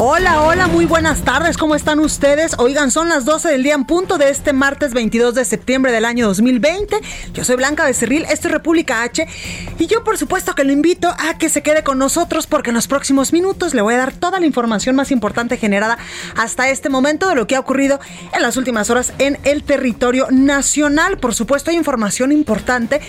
Hola, hola, muy buenas tardes, ¿cómo están ustedes? Oigan, son las 12 del día en punto de este martes 22 de septiembre del año 2020. Yo soy Blanca Becerril, esto es República H y yo por supuesto que lo invito a que se quede con nosotros porque en los próximos minutos le voy a dar toda la información más importante generada hasta este momento de lo que ha ocurrido en las últimas horas en el territorio nacional. Por supuesto hay información importante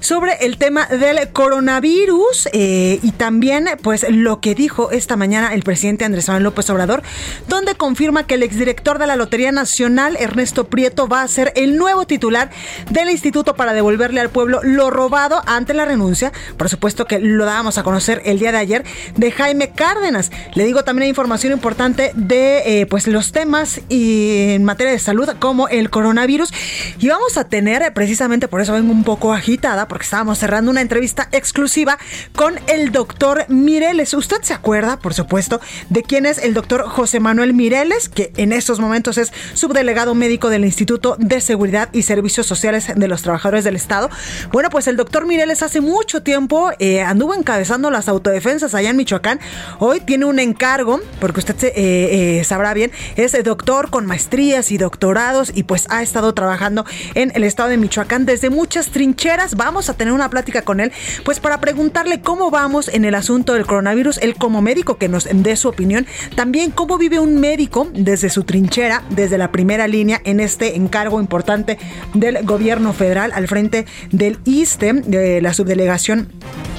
sobre el tema del coronavirus eh, y también pues lo que dijo esta mañana el presidente Andrés López Obrador, donde confirma que el exdirector de la Lotería Nacional, Ernesto Prieto, va a ser el nuevo titular del instituto para devolverle al pueblo lo robado ante la renuncia, por supuesto que lo dábamos a conocer el día de ayer, de Jaime Cárdenas. Le digo también hay información importante de eh, pues los temas y en materia de salud como el coronavirus y vamos a tener eh, precisamente por eso vengo un poco agitada porque estábamos cerrando una entrevista exclusiva con el doctor Mireles. ¿Usted se acuerda, por supuesto, de quién es el doctor José Manuel Mireles, que en estos momentos es subdelegado médico del Instituto de Seguridad y Servicios Sociales de los Trabajadores del Estado? Bueno, pues el doctor Mireles hace mucho tiempo eh, anduvo encabezando las autodefensas allá en Michoacán. Hoy tiene un encargo, porque usted eh, eh, sabrá bien, es doctor con maestrías y doctorados y pues ha estado trabajando en el estado de Michoacán desde muchas trincheras. Vamos a tener una plática con él, pues para preguntarle cómo vamos en el asunto del coronavirus, él como médico que nos dé su opinión, también cómo vive un médico desde su trinchera, desde la primera línea en este encargo importante del gobierno federal al frente del ISTE, de la subdelegación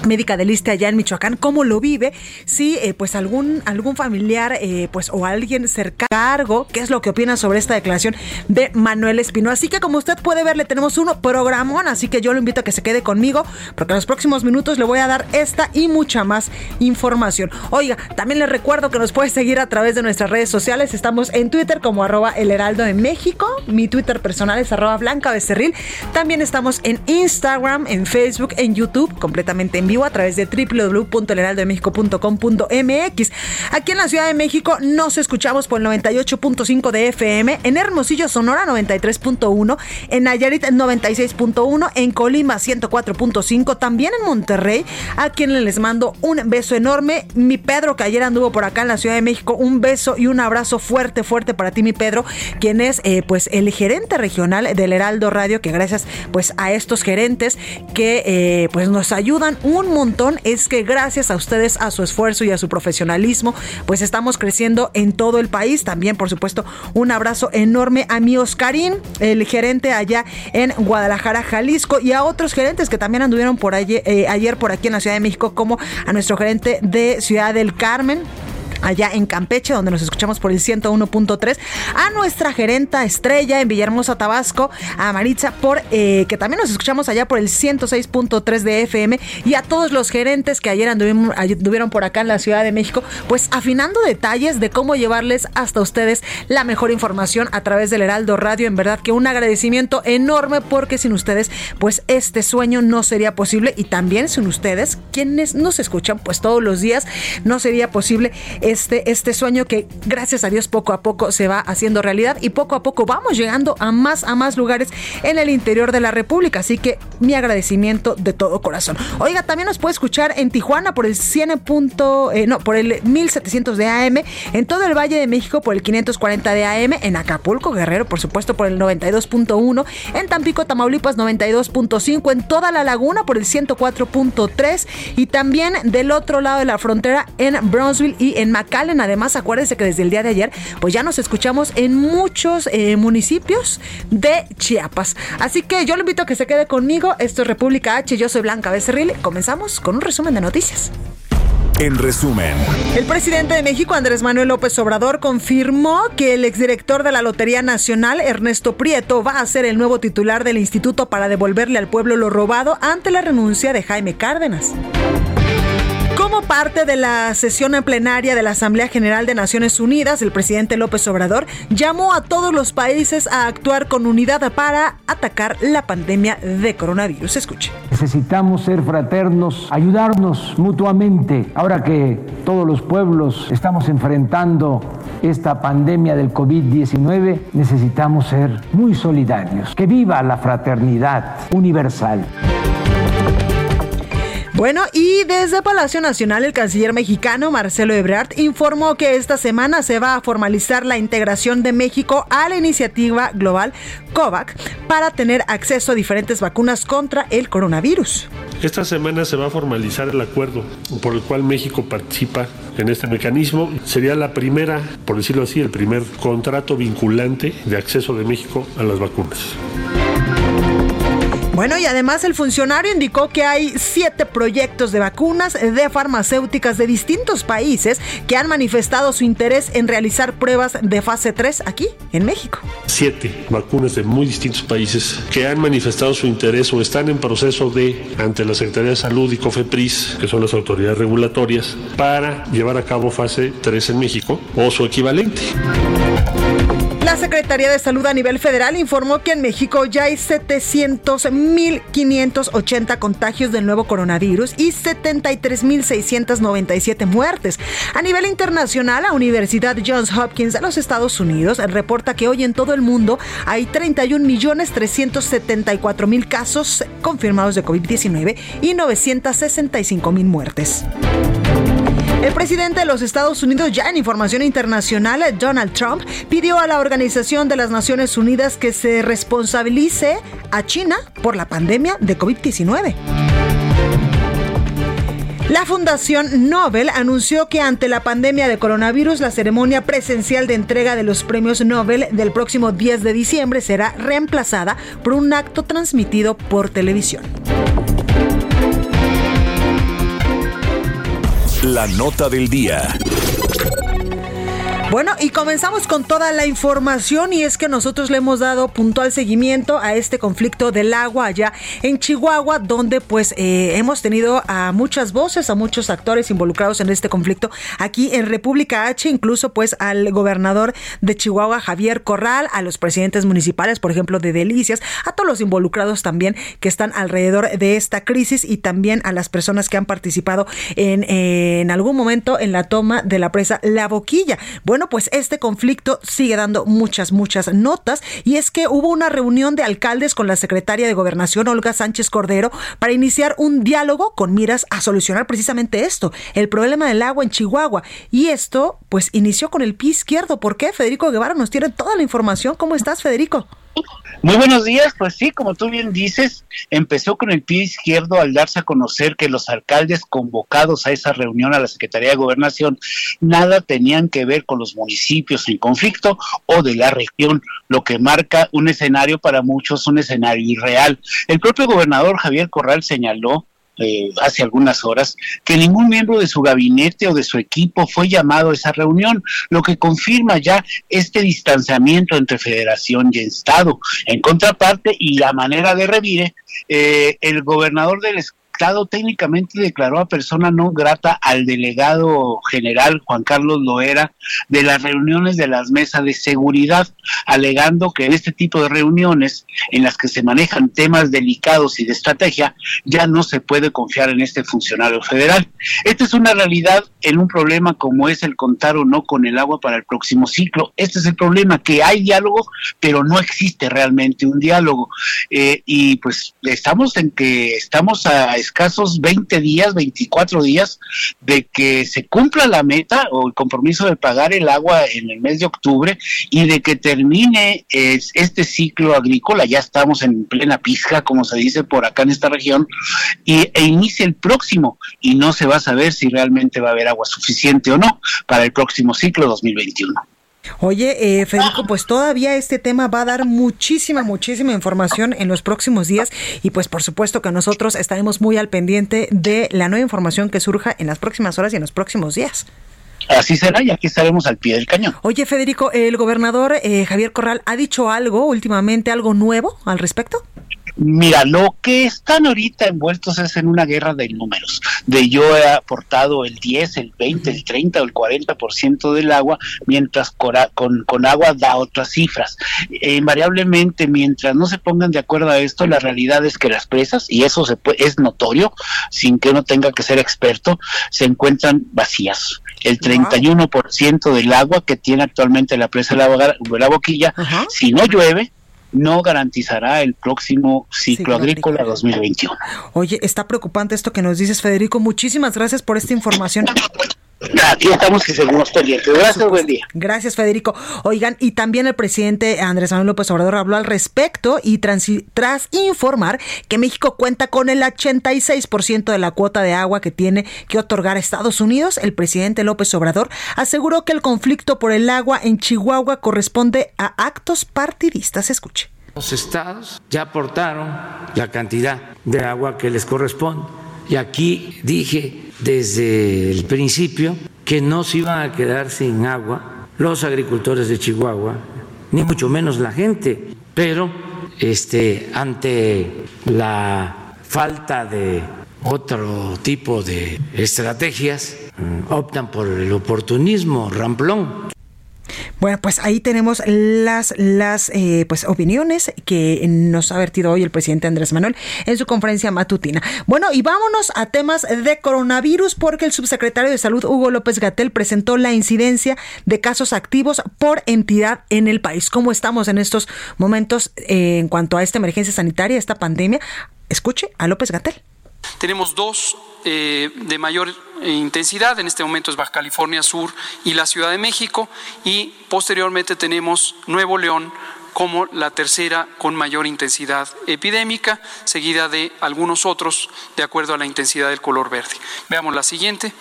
médica del ISTE allá en Michoacán, cómo lo vive, si eh, pues algún, algún familiar eh, pues o alguien cercano, qué es lo que opina sobre esta declaración de Manuel Espino. Así que como usted puede ver, le tenemos un programón, así que yo lo invito a que se quede conmigo, porque en los próximos minutos le voy a dar esta y mucha más información. Oiga, también les recuerdo que nos puede seguir a través de nuestras redes sociales, estamos en Twitter como arroba el heraldo de México, mi Twitter personal es arroba blanca becerril, también estamos en Instagram, en Facebook, en YouTube, completamente en vivo a través de www.elheraldodemexico.com.mx. Aquí en la Ciudad de México nos escuchamos por el 98.5 de FM, en Hermosillo, Sonora 93.1, en Nayarit 96.1, en Colima 104.5, también en Monterrey, a quien les mando un beso enorme. Mi Pedro, que ayer anduvo por acá en la Ciudad de México, un beso y un abrazo fuerte, fuerte para ti, mi Pedro, quien es eh, pues el gerente regional del Heraldo Radio, que gracias pues a estos gerentes que eh, pues nos ayudan un montón, es que gracias a ustedes, a su esfuerzo y a su profesionalismo, pues estamos creciendo en todo el país. También, por supuesto, un abrazo enorme a mi Oscarín, el gerente allá en Guadalajara, Jalisco, y a otros gerentes que también anduvieron por ayer, eh, ayer por aquí en la Ciudad de México, como a nuestro gerente de Ciudad del Carmen allá en Campeche, donde nos escuchamos por el 101.3, a nuestra gerenta estrella en Villahermosa, Tabasco, a Maritza, por eh, que también nos escuchamos allá por el 106.3 de FM, y a todos los gerentes que ayer anduvieron, por acá en la Ciudad de México, pues afinando detalles de cómo llevarles hasta ustedes la mejor información a través del Heraldo Radio. En verdad que un agradecimiento enorme porque sin ustedes, pues este sueño no sería posible y también sin ustedes, quienes nos escuchan pues todos los días, no sería posible este, este sueño que gracias a Dios poco a poco se va haciendo realidad y poco a poco vamos llegando a más, a más lugares en el interior de la República. Así que mi agradecimiento de todo corazón. Oiga, también nos puede escuchar en Tijuana por el 100. Punto, eh, no, por el 1700 de AM, en todo el Valle de México por el 540 de AM, en Acapulco, Guerrero, por supuesto, por el 92.1, en Tampico, Tamaulipas, 92.5, en toda la laguna por el 104.3 y también del otro lado de la frontera en Brownsville y en McAllen. Además, acuérdense que desde el día de ayer, pues ya nos escuchamos en muchos eh, municipios de Chiapas. Así que yo lo invito a que se quede conmigo. Esto es República H. Yo soy Blanca Becerril. Comenzamos con un resumen de noticias. En resumen, el presidente de México, Andrés Manuel López Obrador, confirmó que el exdirector de la Lotería Nacional, Ernesto Prieto, va a ser el nuevo titular del instituto para devolverle al pueblo lo robado ante la renuncia de Jaime Cárdenas. Como parte de la sesión en plenaria de la Asamblea General de Naciones Unidas, el presidente López Obrador llamó a todos los países a actuar con unidad para atacar la pandemia de coronavirus. Escuche. Necesitamos ser fraternos, ayudarnos mutuamente. Ahora que todos los pueblos estamos enfrentando esta pandemia del COVID-19, necesitamos ser muy solidarios. Que viva la fraternidad universal. Bueno, y desde Palacio Nacional, el canciller mexicano Marcelo Ebrard informó que esta semana se va a formalizar la integración de México a la iniciativa global COVAX para tener acceso a diferentes vacunas contra el coronavirus. Esta semana se va a formalizar el acuerdo por el cual México participa en este mecanismo. Sería la primera, por decirlo así, el primer contrato vinculante de acceso de México a las vacunas. Bueno, y además el funcionario indicó que hay siete proyectos de vacunas de farmacéuticas de distintos países que han manifestado su interés en realizar pruebas de fase 3 aquí en México. Siete vacunas de muy distintos países que han manifestado su interés o están en proceso de, ante la Secretaría de Salud y COFEPRIS, que son las autoridades regulatorias, para llevar a cabo fase 3 en México o su equivalente. La Secretaría de Salud a nivel federal informó que en México ya hay 700.580 contagios del nuevo coronavirus y 73.697 muertes. A nivel internacional, la Universidad Johns Hopkins de los Estados Unidos reporta que hoy en todo el mundo hay 31.374.000 casos confirmados de COVID-19 y 965.000 muertes. El presidente de los Estados Unidos, ya en información internacional, Donald Trump, pidió a la Organización de las Naciones Unidas que se responsabilice a China por la pandemia de COVID-19. La Fundación Nobel anunció que ante la pandemia de coronavirus, la ceremonia presencial de entrega de los premios Nobel del próximo 10 de diciembre será reemplazada por un acto transmitido por televisión. La nota del día. Bueno, y comenzamos con toda la información y es que nosotros le hemos dado puntual seguimiento a este conflicto del agua allá en Chihuahua, donde pues eh, hemos tenido a muchas voces, a muchos actores involucrados en este conflicto aquí en República H, incluso pues al gobernador de Chihuahua, Javier Corral, a los presidentes municipales, por ejemplo, de Delicias, a todos los involucrados también que están alrededor de esta crisis y también a las personas que han participado en, en algún momento en la toma de la presa La Boquilla. Bueno, pues este conflicto sigue dando muchas, muchas notas y es que hubo una reunión de alcaldes con la secretaria de Gobernación, Olga Sánchez Cordero, para iniciar un diálogo con miras a solucionar precisamente esto, el problema del agua en Chihuahua. Y esto, pues, inició con el pie izquierdo. ¿Por qué? Federico Guevara nos tiene toda la información. ¿Cómo estás, Federico? Muy buenos días, pues sí, como tú bien dices, empezó con el pie izquierdo al darse a conocer que los alcaldes convocados a esa reunión a la Secretaría de Gobernación nada tenían que ver con los municipios en conflicto o de la región, lo que marca un escenario para muchos, un escenario irreal. El propio gobernador Javier Corral señaló eh, hace algunas horas, que ningún miembro de su gabinete o de su equipo fue llamado a esa reunión, lo que confirma ya este distanciamiento entre federación y Estado. En contraparte, y la manera de revire, eh, el gobernador del Estado técnicamente declaró a persona no grata al delegado general Juan Carlos Loera de las reuniones de las mesas de seguridad, alegando que en este tipo de reuniones en las que se manejan temas delicados y de estrategia, ya no se puede confiar en este funcionario federal. Esta es una realidad en un problema como es el contar o no con el agua para el próximo ciclo. Este es el problema, que hay diálogo, pero no existe realmente un diálogo. Eh, y pues estamos en que estamos a escasos 20 días, 24 días de que se cumpla la meta o el compromiso de pagar el agua en el mes de octubre y de que termine este ciclo agrícola, ya estamos en plena pizca, como se dice por acá en esta región, y, e inicie el próximo y no se va a saber si realmente va a haber agua suficiente o no para el próximo ciclo 2021. Oye, eh, Federico, pues todavía este tema va a dar muchísima, muchísima información en los próximos días y pues por supuesto que nosotros estaremos muy al pendiente de la nueva información que surja en las próximas horas y en los próximos días. Así será y aquí estaremos al pie del cañón. Oye, Federico, ¿el gobernador eh, Javier Corral ha dicho algo últimamente, algo nuevo al respecto? Mira, lo que están ahorita envueltos es en una guerra de números, de yo he aportado el 10, el 20, el 30 o el 40% del agua, mientras con, con, agua da otras cifras. Invariablemente, mientras no se pongan de acuerdo a esto, la realidad es que las presas, y eso se es notorio, sin que uno tenga que ser experto, se encuentran vacías. El 31% del agua que tiene actualmente la presa de la, boquilla, si no llueve, no garantizará el próximo ciclo, agrícola 2021. Oye, está preocupante esto que nos dices, Federico. Muchísimas gracias por esta información. Aquí estamos y seguimos pendientes. Gracias, buen día. Gracias, Federico. Oigan, y también el presidente Andrés Manuel López Obrador habló al respecto y tras, tras informar que México cuenta con el 86% de la cuota de agua que tiene que otorgar a Estados Unidos, el presidente López Obrador aseguró que el conflicto por el agua en Chihuahua corresponde a actos partidistas. Escuche. Los estados ya aportaron la cantidad de agua que les corresponde. Y aquí dije desde el principio que no se iban a quedar sin agua los agricultores de Chihuahua, ni mucho menos la gente, pero este, ante la falta de otro tipo de estrategias, mm, optan por el oportunismo ramplón. Bueno, pues ahí tenemos las, las eh, pues opiniones que nos ha vertido hoy el presidente Andrés Manuel en su conferencia matutina. Bueno, y vámonos a temas de coronavirus porque el subsecretario de Salud Hugo López Gatel presentó la incidencia de casos activos por entidad en el país. ¿Cómo estamos en estos momentos eh, en cuanto a esta emergencia sanitaria, esta pandemia? Escuche a López Gatel. Tenemos dos eh, de mayor eh, intensidad, en este momento es Baja California Sur y la Ciudad de México, y posteriormente tenemos Nuevo León como la tercera con mayor intensidad epidémica, seguida de algunos otros de acuerdo a la intensidad del color verde. Veamos la siguiente.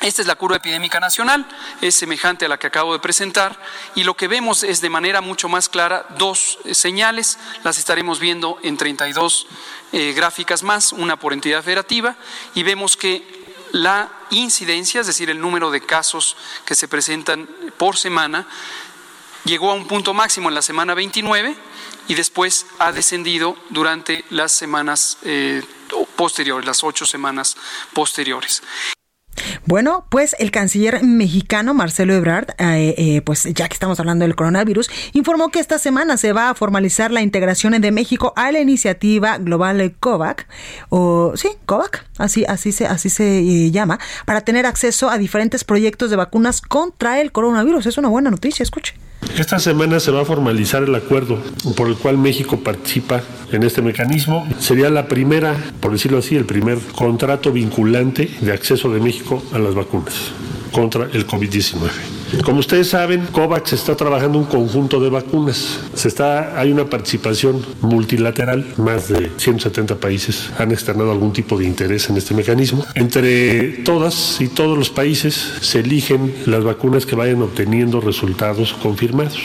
Esta es la curva epidémica nacional, es semejante a la que acabo de presentar y lo que vemos es de manera mucho más clara dos eh, señales, las estaremos viendo en 32 eh, gráficas más, una por entidad federativa, y vemos que la incidencia, es decir, el número de casos que se presentan por semana, llegó a un punto máximo en la semana 29 y después ha descendido durante las semanas eh, posteriores, las ocho semanas posteriores. Bueno, pues el canciller mexicano Marcelo Ebrard, eh, eh, pues ya que estamos hablando del coronavirus, informó que esta semana se va a formalizar la integración de México a la iniciativa global COVAC, o sí, COVAC, así, así se, así se eh, llama, para tener acceso a diferentes proyectos de vacunas contra el coronavirus. Es una buena noticia, escuche. Esta semana se va a formalizar el acuerdo por el cual México participa en este mecanismo. Sería la primera, por decirlo así, el primer contrato vinculante de acceso de México a las vacunas contra el COVID-19. Como ustedes saben, COVAX está trabajando un conjunto de vacunas. Se está, hay una participación multilateral, más de 170 países han externado algún tipo de interés en este mecanismo. Entre todas y todos los países se eligen las vacunas que vayan obteniendo resultados confirmados.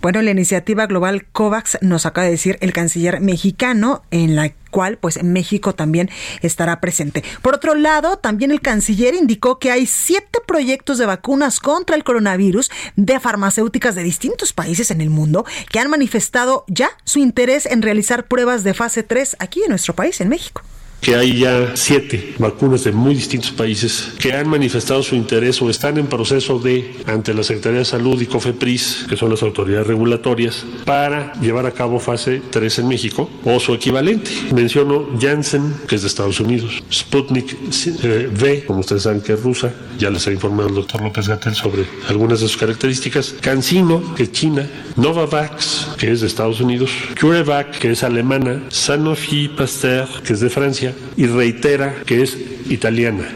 Bueno, la iniciativa global COVAX nos acaba de decir el canciller mexicano, en la cual pues México también estará presente. Por otro lado, también el canciller indicó que hay siete proyectos de vacunas contra el coronavirus de farmacéuticas de distintos países en el mundo que han manifestado ya su interés en realizar pruebas de fase 3 aquí en nuestro país, en México que hay ya siete vacunas de muy distintos países que han manifestado su interés o están en proceso de, ante la Secretaría de Salud y COFEPRIS, que son las autoridades regulatorias, para llevar a cabo fase 3 en México o su equivalente. Menciono Janssen, que es de Estados Unidos, Sputnik eh, V, como ustedes saben que es rusa, ya les ha informado el doctor López Gatel sobre algunas de sus características, CanSino, que es China, Novavax, que es de Estados Unidos, CureVac, que es alemana, Sanofi Pasteur, que es de Francia, y reitera que es italiana.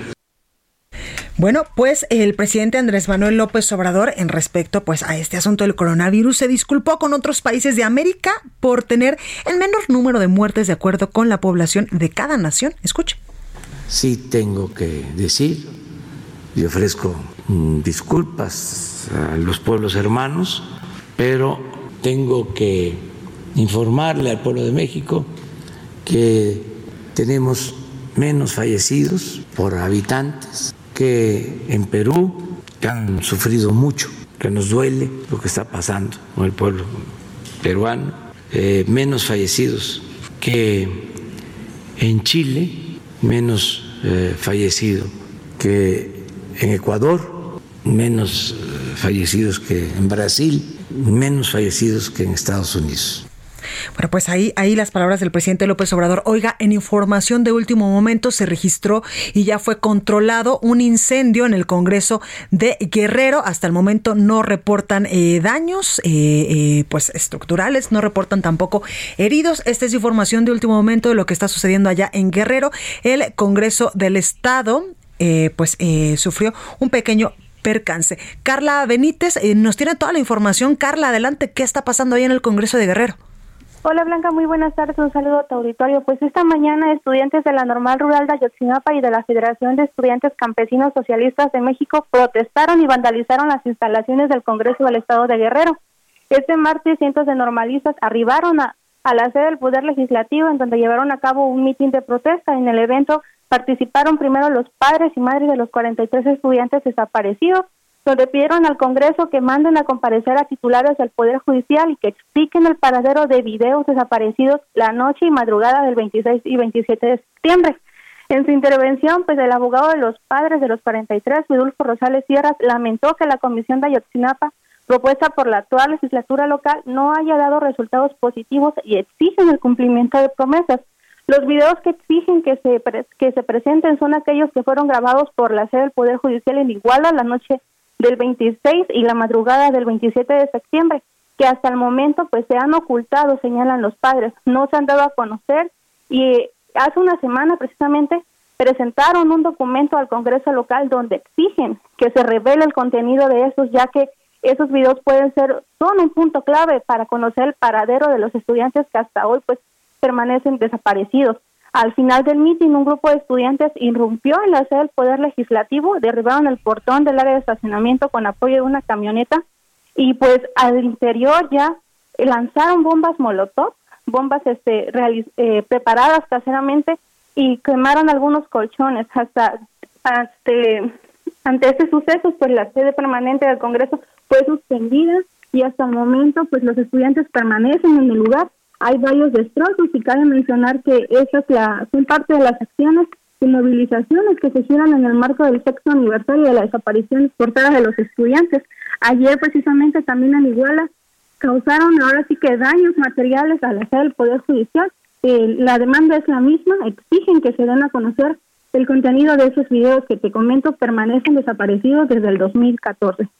Bueno, pues el presidente Andrés Manuel López Obrador, en respecto pues a este asunto del coronavirus, se disculpó con otros países de América por tener el menor número de muertes de acuerdo con la población de cada nación. Escuche. Sí tengo que decir y ofrezco mm, disculpas a los pueblos hermanos, pero tengo que informarle al pueblo de México que tenemos menos fallecidos por habitantes que en Perú, que han sufrido mucho, que nos duele lo que está pasando con el pueblo peruano, eh, menos fallecidos que en Chile, menos eh, fallecidos que en Ecuador, menos eh, fallecidos que en Brasil, menos fallecidos que en Estados Unidos. Bueno, pues ahí, ahí las palabras del presidente López Obrador. Oiga, en información de último momento se registró y ya fue controlado un incendio en el Congreso de Guerrero. Hasta el momento no reportan eh, daños, eh, eh, pues estructurales, no reportan tampoco heridos. Esta es información de último momento de lo que está sucediendo allá en Guerrero. El Congreso del Estado pues sufrió un pequeño percance. Carla Benítez nos tiene toda la información. Carla, adelante, ¿qué está pasando ahí en el Congreso de Guerrero? Hola Blanca, muy buenas tardes, un saludo a tu auditorio. Pues esta mañana estudiantes de la Normal Rural de Ayotzinapa y de la Federación de Estudiantes Campesinos Socialistas de México protestaron y vandalizaron las instalaciones del Congreso del Estado de Guerrero. Este martes cientos de normalistas arribaron a, a la sede del Poder Legislativo en donde llevaron a cabo un mitin de protesta. En el evento participaron primero los padres y madres de los 43 estudiantes desaparecidos donde pidieron al Congreso que manden a comparecer a titulares del Poder Judicial y que expliquen el paradero de videos desaparecidos la noche y madrugada del 26 y 27 de septiembre. En su intervención, pues el abogado de los padres de los 43, Vidulfo Rosales Sierras, lamentó que la Comisión de Ayotzinapa, propuesta por la actual legislatura local, no haya dado resultados positivos y exigen el cumplimiento de promesas. Los videos que exigen que se, que se presenten son aquellos que fueron grabados por la sede del Poder Judicial en Iguala la noche del 26 y la madrugada del 27 de septiembre, que hasta el momento pues se han ocultado, señalan los padres, no se han dado a conocer y hace una semana precisamente presentaron un documento al Congreso local donde exigen que se revele el contenido de esos, ya que esos videos pueden ser, son un punto clave para conocer el paradero de los estudiantes que hasta hoy pues permanecen desaparecidos. Al final del mitin, un grupo de estudiantes irrumpió en la sede del Poder Legislativo, derribaron el portón del área de estacionamiento con apoyo de una camioneta y pues al interior ya lanzaron bombas molotov, bombas este, eh, preparadas caseramente y quemaron algunos colchones. Hasta ante, ante este suceso, pues la sede permanente del Congreso fue suspendida y hasta el momento pues los estudiantes permanecen en el lugar hay varios destrozos y cabe mencionar que esas la, son parte de las acciones y movilizaciones que se hicieron en el marco del sexto aniversario de la desaparición forzada de los estudiantes. Ayer precisamente también en Iguala causaron ahora sí que daños materiales a la sede del Poder Judicial. Eh, la demanda es la misma, exigen que se den a conocer el contenido de esos videos que te comento permanecen desaparecidos desde el 2014.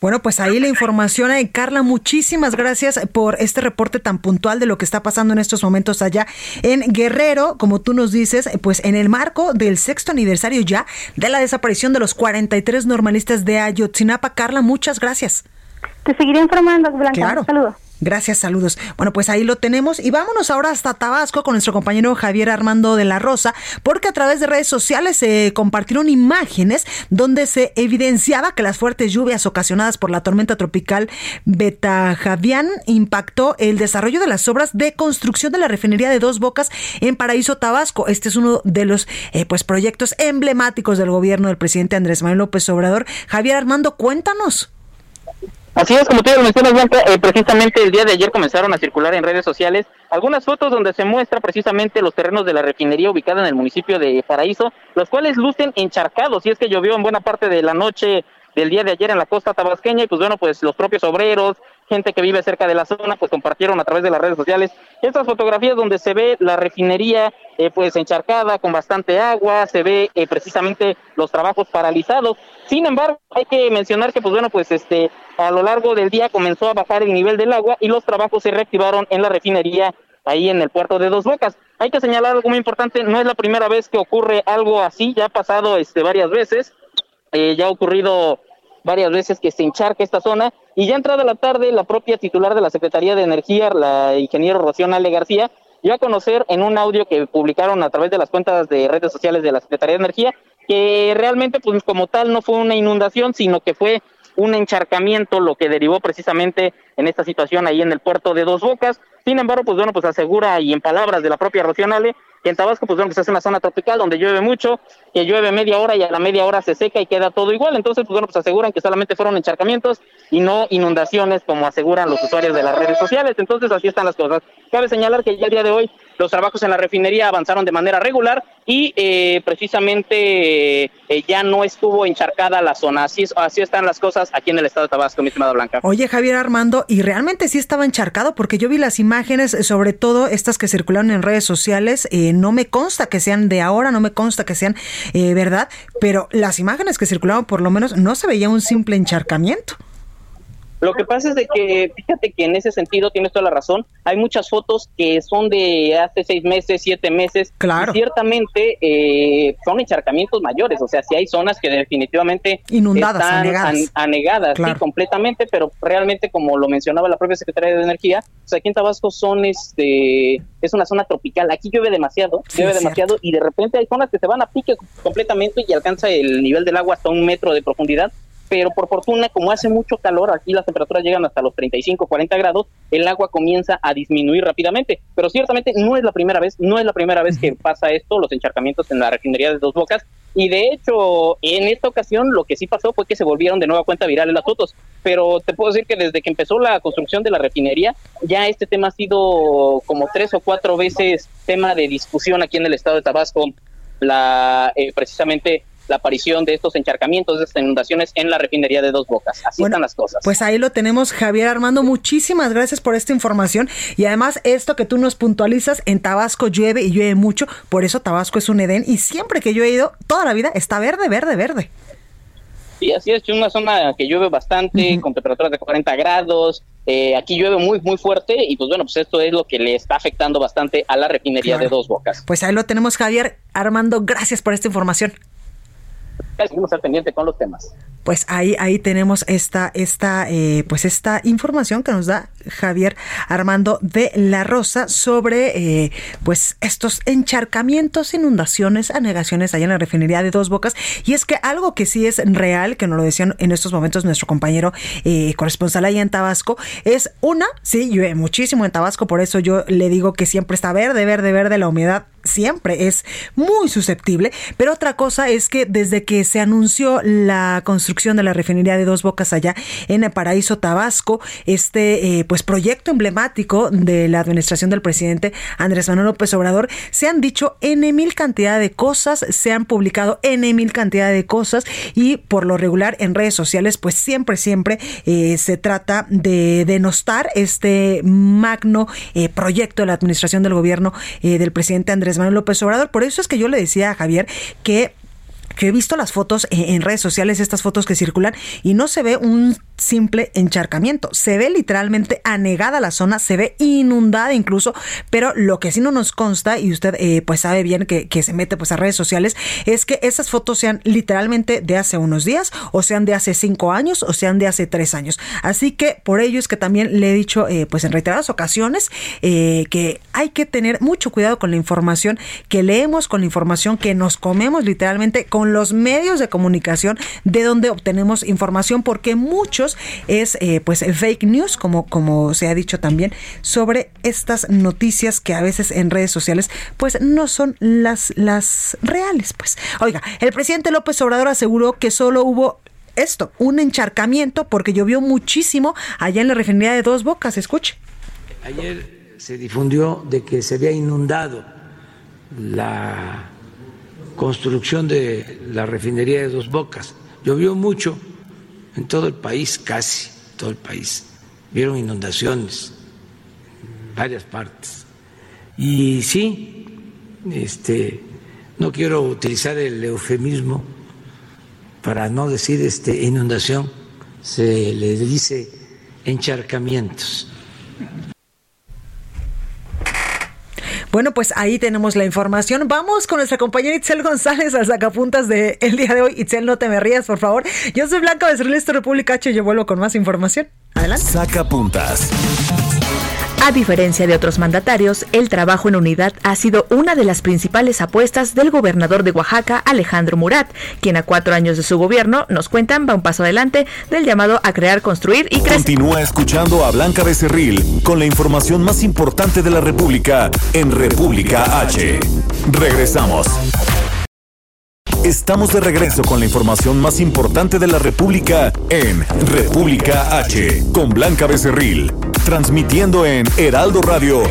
Bueno, pues ahí la información. Eh, Carla, muchísimas gracias por este reporte tan puntual de lo que está pasando en estos momentos allá en Guerrero. Como tú nos dices, eh, pues en el marco del sexto aniversario ya de la desaparición de los 43 normalistas de Ayotzinapa. Carla, muchas gracias. Te seguiré informando, Blanca. Claro. Saludos. Gracias, saludos. Bueno, pues ahí lo tenemos y vámonos ahora hasta Tabasco con nuestro compañero Javier Armando de la Rosa, porque a través de redes sociales se compartieron imágenes donde se evidenciaba que las fuertes lluvias ocasionadas por la tormenta tropical Beta Javian impactó el desarrollo de las obras de construcción de la refinería de Dos Bocas en Paraíso, Tabasco. Este es uno de los eh, pues proyectos emblemáticos del gobierno del presidente Andrés Manuel López Obrador. Javier Armando, cuéntanos. Así es, como tú ya mencionas, Blanca, eh, precisamente el día de ayer comenzaron a circular en redes sociales algunas fotos donde se muestra precisamente los terrenos de la refinería ubicada en el municipio de Paraíso, los cuales lucen encharcados, y es que llovió en buena parte de la noche del día de ayer en la costa tabasqueña, y pues bueno, pues los propios obreros, gente que vive cerca de la zona, pues compartieron a través de las redes sociales estas fotografías donde se ve la refinería eh, pues encharcada con bastante agua, se ve eh, precisamente los trabajos paralizados. Sin embargo, hay que mencionar que pues bueno, pues este a lo largo del día comenzó a bajar el nivel del agua y los trabajos se reactivaron en la refinería ahí en el puerto de Dos Bocas. Hay que señalar algo muy importante, no es la primera vez que ocurre algo así, ya ha pasado este, varias veces, eh, ya ha ocurrido varias veces que se encharca esta zona y ya entrada la tarde la propia titular de la Secretaría de Energía, la ingeniero Rocío Ale García, dio a conocer en un audio que publicaron a través de las cuentas de redes sociales de la Secretaría de Energía que realmente pues como tal no fue una inundación, sino que fue un encharcamiento lo que derivó precisamente en esta situación ahí en el puerto de Dos Bocas. Sin embargo, pues bueno, pues asegura y en palabras de la propia Rocionale en Tabasco, pues bueno, pues es una zona tropical donde llueve mucho, que llueve media hora y a la media hora se seca y queda todo igual. Entonces, pues bueno, pues aseguran que solamente fueron encharcamientos y no inundaciones como aseguran los usuarios de las redes sociales. Entonces, así están las cosas. Cabe señalar que ya el día de hoy los trabajos en la refinería avanzaron de manera regular y eh, precisamente eh, ya no estuvo encharcada la zona. Así, así están las cosas aquí en el estado de Tabasco, mi estimada Blanca. Oye, Javier Armando, y realmente sí estaba encharcado porque yo vi las imágenes, sobre todo estas que circularon en redes sociales. Eh, no me consta que sean de ahora, no me consta que sean verdad, pero las imágenes que circulaban por lo menos no se veía un simple encharcamiento. Lo que pasa es de que, fíjate que en ese sentido tienes toda la razón, hay muchas fotos que son de hace seis meses, siete meses, claro. y ciertamente eh, son encharcamientos mayores, o sea, sí hay zonas que definitivamente Inundadas, están anegadas, anegadas sí, completamente, pero realmente como lo mencionaba la propia Secretaría de Energía, pues aquí en Tabasco son este, es una zona tropical, aquí llueve demasiado, Sí, llueve demasiado, y de repente hay zonas que se van a pique completamente y alcanza el nivel del agua hasta un metro de profundidad, pero por fortuna, como hace mucho calor, aquí las temperaturas llegan hasta los 35, 40 grados, el agua comienza a disminuir rápidamente. Pero ciertamente no es la primera vez, no es la primera vez que pasa esto, los encharcamientos en la refinería de Dos Bocas. Y de hecho, en esta ocasión lo que sí pasó fue que se volvieron de nueva cuenta virales las fotos. Pero te puedo decir que desde que empezó la construcción de la refinería, ya este tema ha sido como tres o cuatro veces tema de discusión aquí en el estado de Tabasco. La, eh, precisamente la aparición de estos encharcamientos, de estas inundaciones en la refinería de Dos Bocas. Así Bueno, están las cosas. Pues ahí lo tenemos, Javier Armando. Muchísimas gracias por esta información. Y además, esto que tú nos puntualizas, en Tabasco llueve y llueve mucho. Por eso Tabasco es un Edén. Y siempre que yo he ido, toda la vida está verde, verde, verde. Sí, así es, es una zona que llueve bastante, con temperaturas de 40 grados. eh, aquí llueve muy, muy fuerte y pues bueno, pues esto es lo que le está afectando bastante a la refinería Claro. de Dos Bocas. Pues ahí lo tenemos, Javier Armando. Gracias por esta información. Seguimos al pendiente con los temas. Pues ahí, ahí tenemos esta, esta, eh, pues esta información que nos da Javier Armando de la Rosa sobre eh, pues estos encharcamientos, inundaciones, anegaciones allá en la refinería de Dos Bocas. Y es que algo que sí es real, que nos lo decían en estos momentos nuestro compañero eh, corresponsal allá en Tabasco, es una, sí, llueve muchísimo en Tabasco, por eso yo le digo que siempre está verde, verde, verde, la humedad siempre es muy susceptible, pero otra cosa es que desde que se anunció la construcción de la refinería de Dos Bocas allá en el Paraíso Tabasco, este eh, pues proyecto emblemático de la administración del presidente Andrés Manuel López Obrador, se han dicho n mil cantidad de cosas, se han publicado n mil cantidad de cosas y por lo regular en redes sociales pues siempre, siempre eh, se trata de denostar este magno eh, proyecto de la administración del gobierno del presidente Andrés Manuel López Obrador. Por eso es que yo le decía a Javier que que he visto las fotos en, redes sociales, estas fotos que circulan, y no se ve un simple encharcamiento. Se ve literalmente anegada la zona, se ve inundada incluso, pero lo que sí no nos consta, y usted eh, pues sabe bien que, se mete pues a redes sociales, es que esas fotos sean literalmente de hace unos días, o sean de hace cinco años, o sean de hace tres años. Así que por ello es que también le he dicho eh, pues en reiteradas ocasiones eh, que hay que tener mucho cuidado con la información que leemos, con la información que nos comemos literalmente, los medios de comunicación de donde obtenemos información, porque muchos es eh, pues fake news, como, como se ha dicho también, sobre estas noticias que a veces en redes sociales pues no son las, las reales. Pues, oiga, el presidente López Obrador aseguró que solo hubo esto, un encharcamiento porque llovió muchísimo allá en la refinería de Dos Bocas. Escuche. Ayer se difundió de que se había inundado la construcción de la refinería de Dos Bocas. Llovió mucho en todo el país, casi todo el país. Vieron inundaciones en varias partes. Y sí, este, no quiero utilizar el eufemismo para no decir este, inundación, se le dice encharcamientos. Bueno, pues ahí tenemos la información. Vamos con nuestra compañera Itzel González al sacapuntas del el día de hoy. Itzel, no te me rías, por favor. Yo soy Blanca Becerril, esto República y yo vuelvo con más información. Adelante. Sacapuntas. A diferencia de otros mandatarios, el trabajo en unidad ha sido una de las principales apuestas del gobernador de Oaxaca, Alejandro Murat, quien a cuatro años de su gobierno, nos cuentan, va un paso adelante del llamado a crear, construir y crecer. Continúa escuchando a Blanca Becerril con la información más importante de la República en República H. Regresamos. Estamos de regreso con la información más importante de la República en República H con Blanca Becerril, transmitiendo en Heraldo Radio.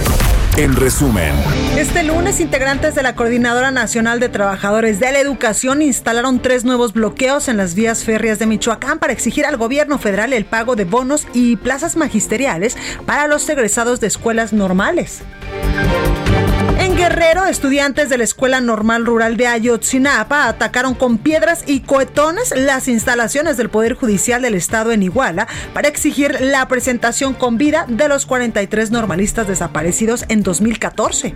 En resumen, Este lunes, integrantes de la Coordinadora Nacional de Trabajadores de la Educación instalaron tres nuevos bloqueos en las vías férreas de Michoacán para exigir al gobierno federal el pago de bonos y plazas magisteriales para los egresados de escuelas normales. En Guerrero, estudiantes de la Escuela Normal Rural de Ayotzinapa atacaron con piedras y cohetones las instalaciones del Poder Judicial del Estado en Iguala para exigir la presentación con vida de los 43 normalistas desaparecidos en 2014.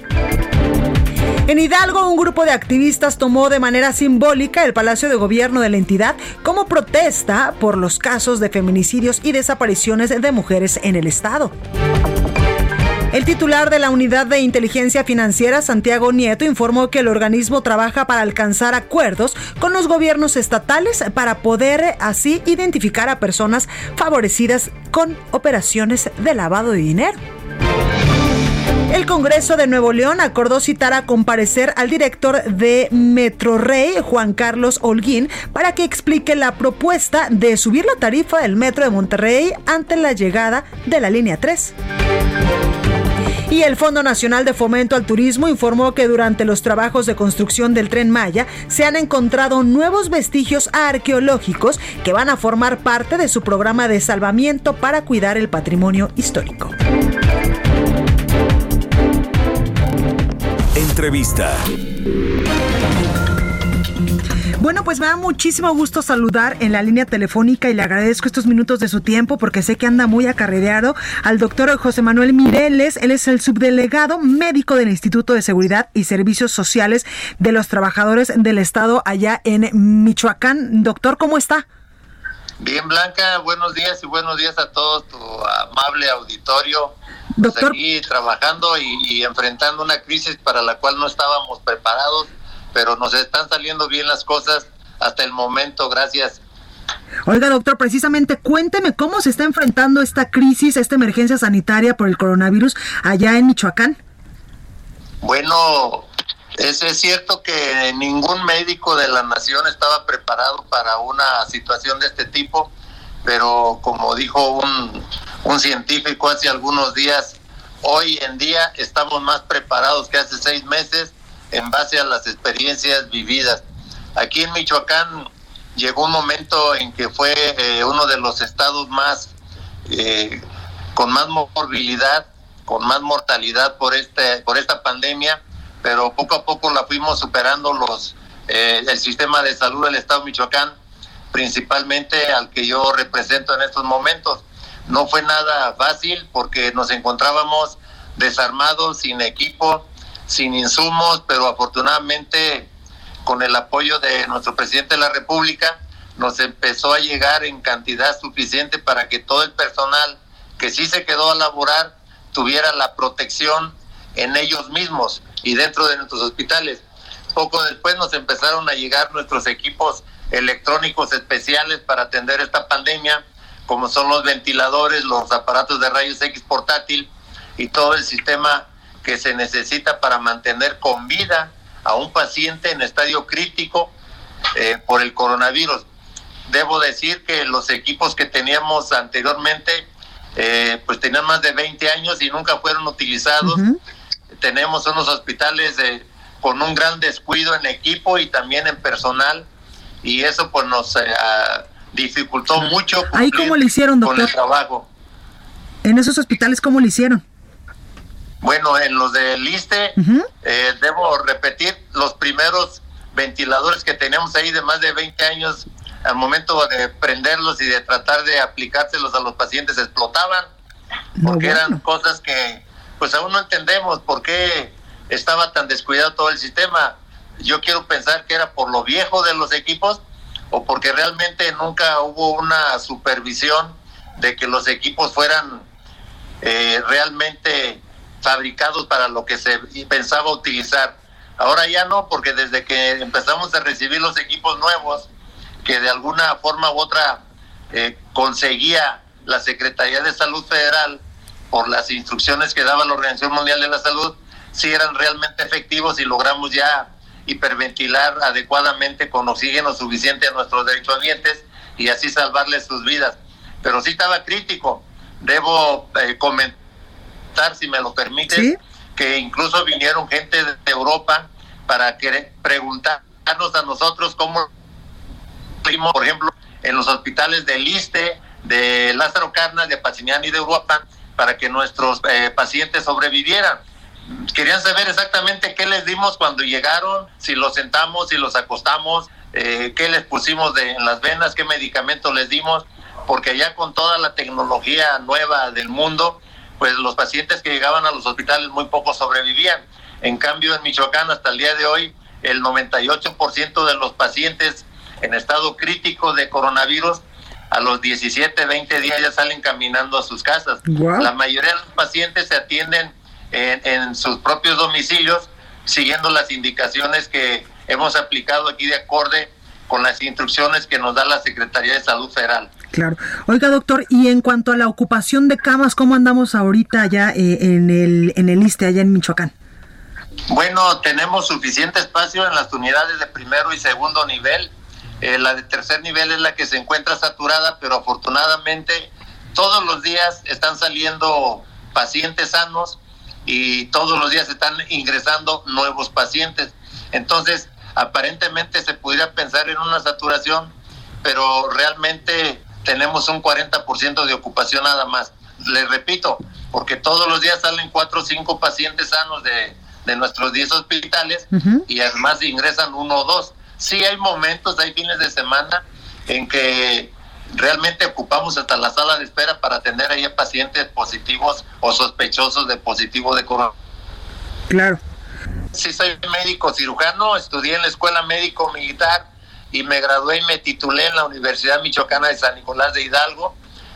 En Hidalgo, un grupo de activistas tomó de manera simbólica el Palacio de Gobierno de la entidad como protesta por los casos de feminicidios y desapariciones de mujeres en el estado. El titular de la Unidad de Inteligencia Financiera, Santiago Nieto, informó que el organismo trabaja para alcanzar acuerdos con los gobiernos estatales para poder así identificar a personas favorecidas con operaciones de lavado de dinero. El Congreso de Nuevo León acordó citar a comparecer al director de Metrorrey, Juan Carlos Holguín, para que explique la propuesta de subir la tarifa del metro de Monterrey ante la llegada de la línea 3. Y el Fondo Nacional de Fomento al Turismo informó que durante los trabajos de construcción del tren Maya se han encontrado nuevos vestigios arqueológicos que van a formar parte de su programa de salvamiento para cuidar el patrimonio histórico. entrevista. Bueno, pues me da muchísimo gusto saludar en la línea telefónica y le agradezco estos minutos de su tiempo porque sé que anda muy acarreado al doctor José Manuel Mireles. Él es el subdelegado médico del Instituto de Seguridad y Servicios Sociales de los Trabajadores del Estado allá en Michoacán. Doctor, ¿cómo está? Bien, Blanca, buenos días y buenos días a todo tu amable auditorio. Doctor. Pues aquí trabajando y, y enfrentando una crisis para la cual no estábamos preparados pero nos están saliendo bien las cosas hasta el momento, gracias. Oiga, doctor, precisamente cuénteme cómo se está enfrentando esta crisis, esta emergencia sanitaria por el coronavirus allá en Michoacán. Bueno, es, es cierto que ningún médico de la nación estaba preparado para una situación de este tipo, pero como dijo un, un científico hace algunos días, hoy en día estamos más preparados que hace seis meses en base a las experiencias vividas. Aquí en Michoacán llegó un momento en que fue eh, uno de los estados más eh, con más morbilidad, con más mortalidad por este por esta pandemia, pero poco a poco la fuimos superando los eh, el sistema de salud del estado de Michoacán, principalmente al que yo represento en estos momentos. No fue nada fácil porque nos encontrábamos desarmados, sin equipo, sin insumos, pero afortunadamente con el apoyo de nuestro presidente de la República nos empezó a llegar en cantidad suficiente para que todo el personal que sí se quedó a laborar tuviera la protección en ellos mismos y dentro de nuestros hospitales. Poco después nos empezaron a llegar nuestros equipos electrónicos especiales para atender esta pandemia, como son los ventiladores, los aparatos de rayos X portátil y todo el sistema que se necesita para mantener con vida a un paciente en estadio crítico eh, por el coronavirus. Debo decir que los equipos que teníamos anteriormente, eh, pues tenían más de 20 años y nunca fueron utilizados. Uh -huh. Tenemos unos hospitales de, con un gran descuido en equipo y también en personal y eso pues nos eh, dificultó mucho ¿Ahí cómo le hicieron, doctor? con el trabajo. En esos hospitales, ¿cómo le hicieron? Bueno, en los del ISTE, uh -huh. eh, debo repetir, los primeros ventiladores que teníamos ahí de más de 20 años, al momento de prenderlos y de tratar de aplicárselos a los pacientes, explotaban, porque bueno. eran cosas que pues aún no entendemos por qué estaba tan descuidado todo el sistema. Yo quiero pensar que era por lo viejo de los equipos o porque realmente nunca hubo una supervisión de que los equipos fueran eh, realmente fabricados para lo que se pensaba utilizar. Ahora ya no, porque desde que empezamos a recibir los equipos nuevos, que de alguna forma u otra eh, conseguía la Secretaría de Salud Federal por las instrucciones que daba la Organización Mundial de la Salud, si eran realmente efectivos y logramos ya hiperventilar adecuadamente con oxígeno suficiente a nuestros derechohabientes y así salvarles sus vidas. Pero sí estaba crítico. Debo eh, comentar, si me lo permite, que incluso vinieron gente de Europa para querer preguntarnos a nosotros cómo, por ejemplo, en los hospitales de Liste, de Lázaro Carnas, de Pacinián y de Uruapan, para que nuestros eh, pacientes sobrevivieran. Querían saber exactamente qué les dimos cuando llegaron, si los sentamos, si los acostamos, eh, qué les pusimos de, en las venas, qué medicamentos les dimos, porque ya con toda la tecnología nueva del mundo, pues los pacientes que llegaban a los hospitales muy poco sobrevivían. En cambio, en Michoacán hasta el día de hoy, el 98% de los pacientes en estado crítico de coronavirus a los 17, 20 días ya salen caminando a sus casas. La mayoría de los pacientes se atienden en, sus propios domicilios, siguiendo las indicaciones que hemos aplicado aquí de acorde con las instrucciones que nos da la Secretaría de Salud Federal. Claro. Oiga, doctor, y en cuanto a la ocupación de camas, ¿cómo andamos ahorita allá eh, en el en el ISTE, allá en Michoacán? Bueno, tenemos suficiente espacio en las unidades de primero y segundo nivel. Eh, la de tercer nivel es la que se encuentra saturada, pero afortunadamente todos los días están saliendo pacientes sanos y todos los días están ingresando nuevos pacientes. Entonces, aparentemente se pudiera pensar en una saturación, pero realmente tenemos un 40% de ocupación nada más. Les repito, porque todos los días salen cuatro o cinco pacientes sanos de, de nuestros 10 hospitales y además ingresan uno o dos. Sí hay momentos, hay fines de semana en que realmente ocupamos hasta la sala de espera para atender ahí a pacientes positivos o sospechosos de positivo de coronavirus. Claro. Sí, soy médico cirujano, estudié en la Escuela Médico Militar y me gradué y me titulé en la Universidad Michoacana de San Nicolás de Hidalgo.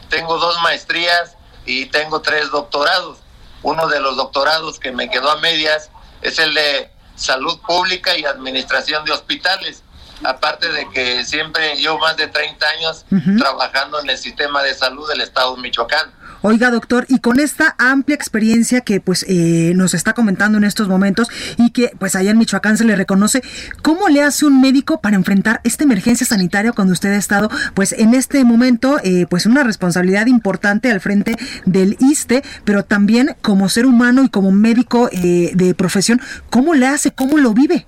Tengo dos maestrías y tengo tres doctorados. Uno de los doctorados que me quedó a medias es el de Salud Pública y Administración de Hospitales aparte de que siempre llevo más de 30 años trabajando en el sistema de salud del estado de Michoacán. Oiga, doctor, y con esta amplia experiencia que pues eh, nos está comentando en estos momentos y que pues allá en Michoacán se le reconoce, ¿cómo le hace un médico para enfrentar esta emergencia sanitaria cuando usted ha estado pues en este momento eh, pues una responsabilidad importante al frente del ISTE, pero también como ser humano y como médico eh, de profesión, ¿cómo le hace? ¿Cómo lo vive?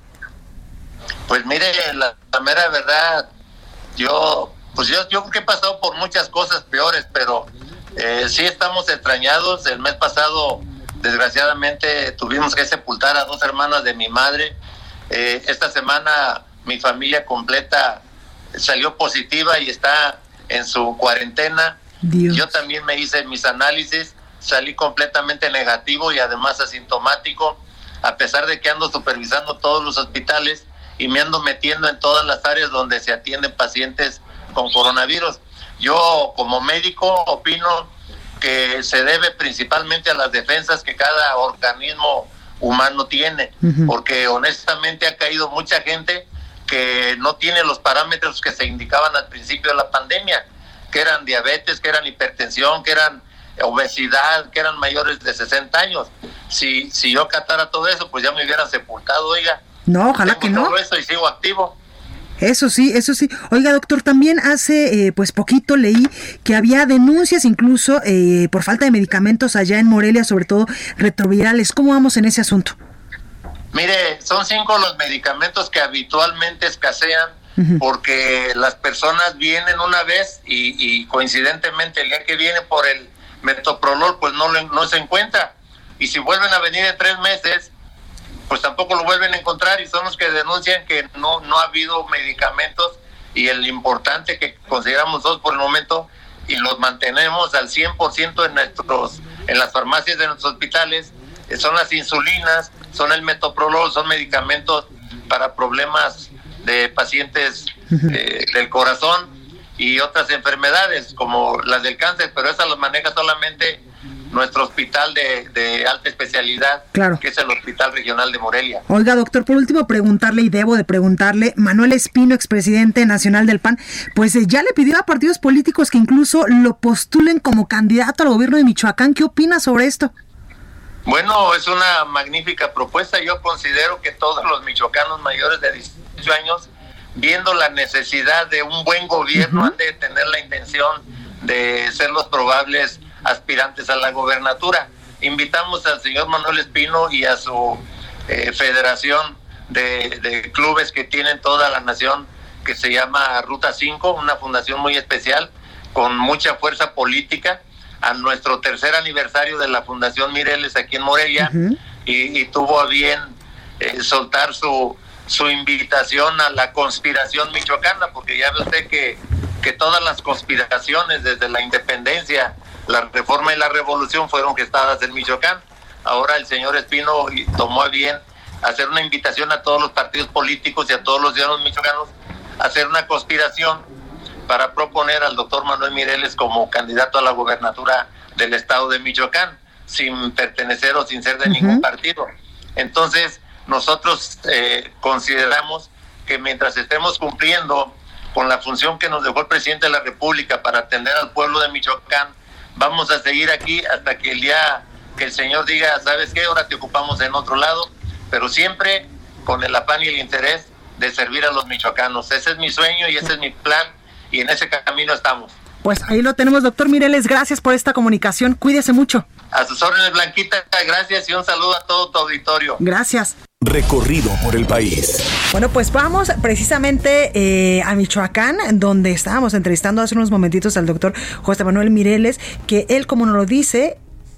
Pues mire, la, mera verdad, yo, pues yo, yo creo que he pasado por muchas cosas peores, pero eh, sí estamos extrañados. El mes pasado, desgraciadamente, tuvimos que sepultar a dos hermanas de mi madre. Eh, esta semana mi familia completa salió positiva y está en su cuarentena. Yo también me hice mis análisis, salí completamente negativo y además asintomático, a pesar de que ando supervisando todos los hospitales y me ando metiendo en todas las áreas donde se atienden pacientes con coronavirus. Yo como médico opino que se debe principalmente a las defensas que cada organismo humano tiene, porque honestamente ha caído mucha gente que no tiene los parámetros que se indicaban al principio de la pandemia, que eran diabetes, que eran hipertensión, que eran obesidad, que eran mayores de 60 años. Si, si yo catara todo eso, pues ya me hubieran sepultado, oiga. No, ojalá que no. Eso y sigo activo. Eso sí, eso sí. Oiga, doctor, también hace eh, pues poquito leí que había denuncias incluso eh, por falta de medicamentos allá en Morelia, sobre todo retrovirales. ¿Cómo vamos en ese asunto? Mire, son cinco los medicamentos que habitualmente escasean porque las personas vienen una vez y, coincidentemente el día que viene por el metoprolol pues no, no se encuentra. Y si vuelven a venir en tres meses, pues tampoco lo vuelven a encontrar y son los que denuncian que no, no ha habido medicamentos y el importante que consideramos dos por el momento y los mantenemos al 100% en nuestros en las farmacias de nuestros hospitales son las insulinas, son el metoprolol, son medicamentos para problemas de pacientes eh, del corazón y otras enfermedades como las del cáncer, pero esas las maneja solamente nuestro hospital de, alta especialidad, que es el Hospital Regional de Morelia. Oiga, doctor, por último preguntarle, y debo de preguntarle, Manuel Espino, expresidente nacional del PAN, pues eh, ya le pidió a partidos políticos que incluso lo postulen como candidato al gobierno de Michoacán. ¿Qué opina sobre esto? Bueno, es una magnífica propuesta. Yo considero que todos los michoacanos mayores de 18 años, viendo la necesidad de un buen gobierno, han de tener la intención de ser los probables aspirantes a la gobernatura. Invitamos al señor Manuel Espino y a su eh, federación de, clubes que tienen toda la nación, que se llama Ruta 5, una fundación muy especial, con mucha fuerza política, a nuestro tercer aniversario de la Fundación Mireles aquí en Morelia, y, tuvo a bien eh, soltar su, su invitación a la conspiración michoacana, porque ya ve usted que, que todas las conspiraciones desde la independencia la reforma y la revolución fueron gestadas en Michoacán. Ahora el señor Espino tomó a bien hacer una invitación a todos los partidos políticos y a todos los ciudadanos michoacanos a hacer una conspiración para proponer al doctor Manuel Mireles como candidato a la gobernatura del estado de Michoacán, sin pertenecer o sin ser de ningún partido. Entonces, nosotros eh, consideramos que mientras estemos cumpliendo con la función que nos dejó el presidente de la República para atender al pueblo de Michoacán, vamos a seguir aquí hasta que el día que el Señor diga, ¿sabes qué? Ahora te ocupamos en otro lado, pero siempre con el afán y el interés de servir a los michoacanos. Ese es mi sueño y ese es mi plan y en ese camino estamos. Pues ahí lo tenemos, doctor Mireles. Gracias por esta comunicación. Cuídese mucho. A sus órdenes, Blanquita. Gracias y un saludo a todo tu auditorio. Gracias. Recorrido por el país. Bueno, pues vamos precisamente eh, a Michoacán, donde estábamos entrevistando hace unos momentitos al doctor José Manuel Mireles, que él, como nos lo dice,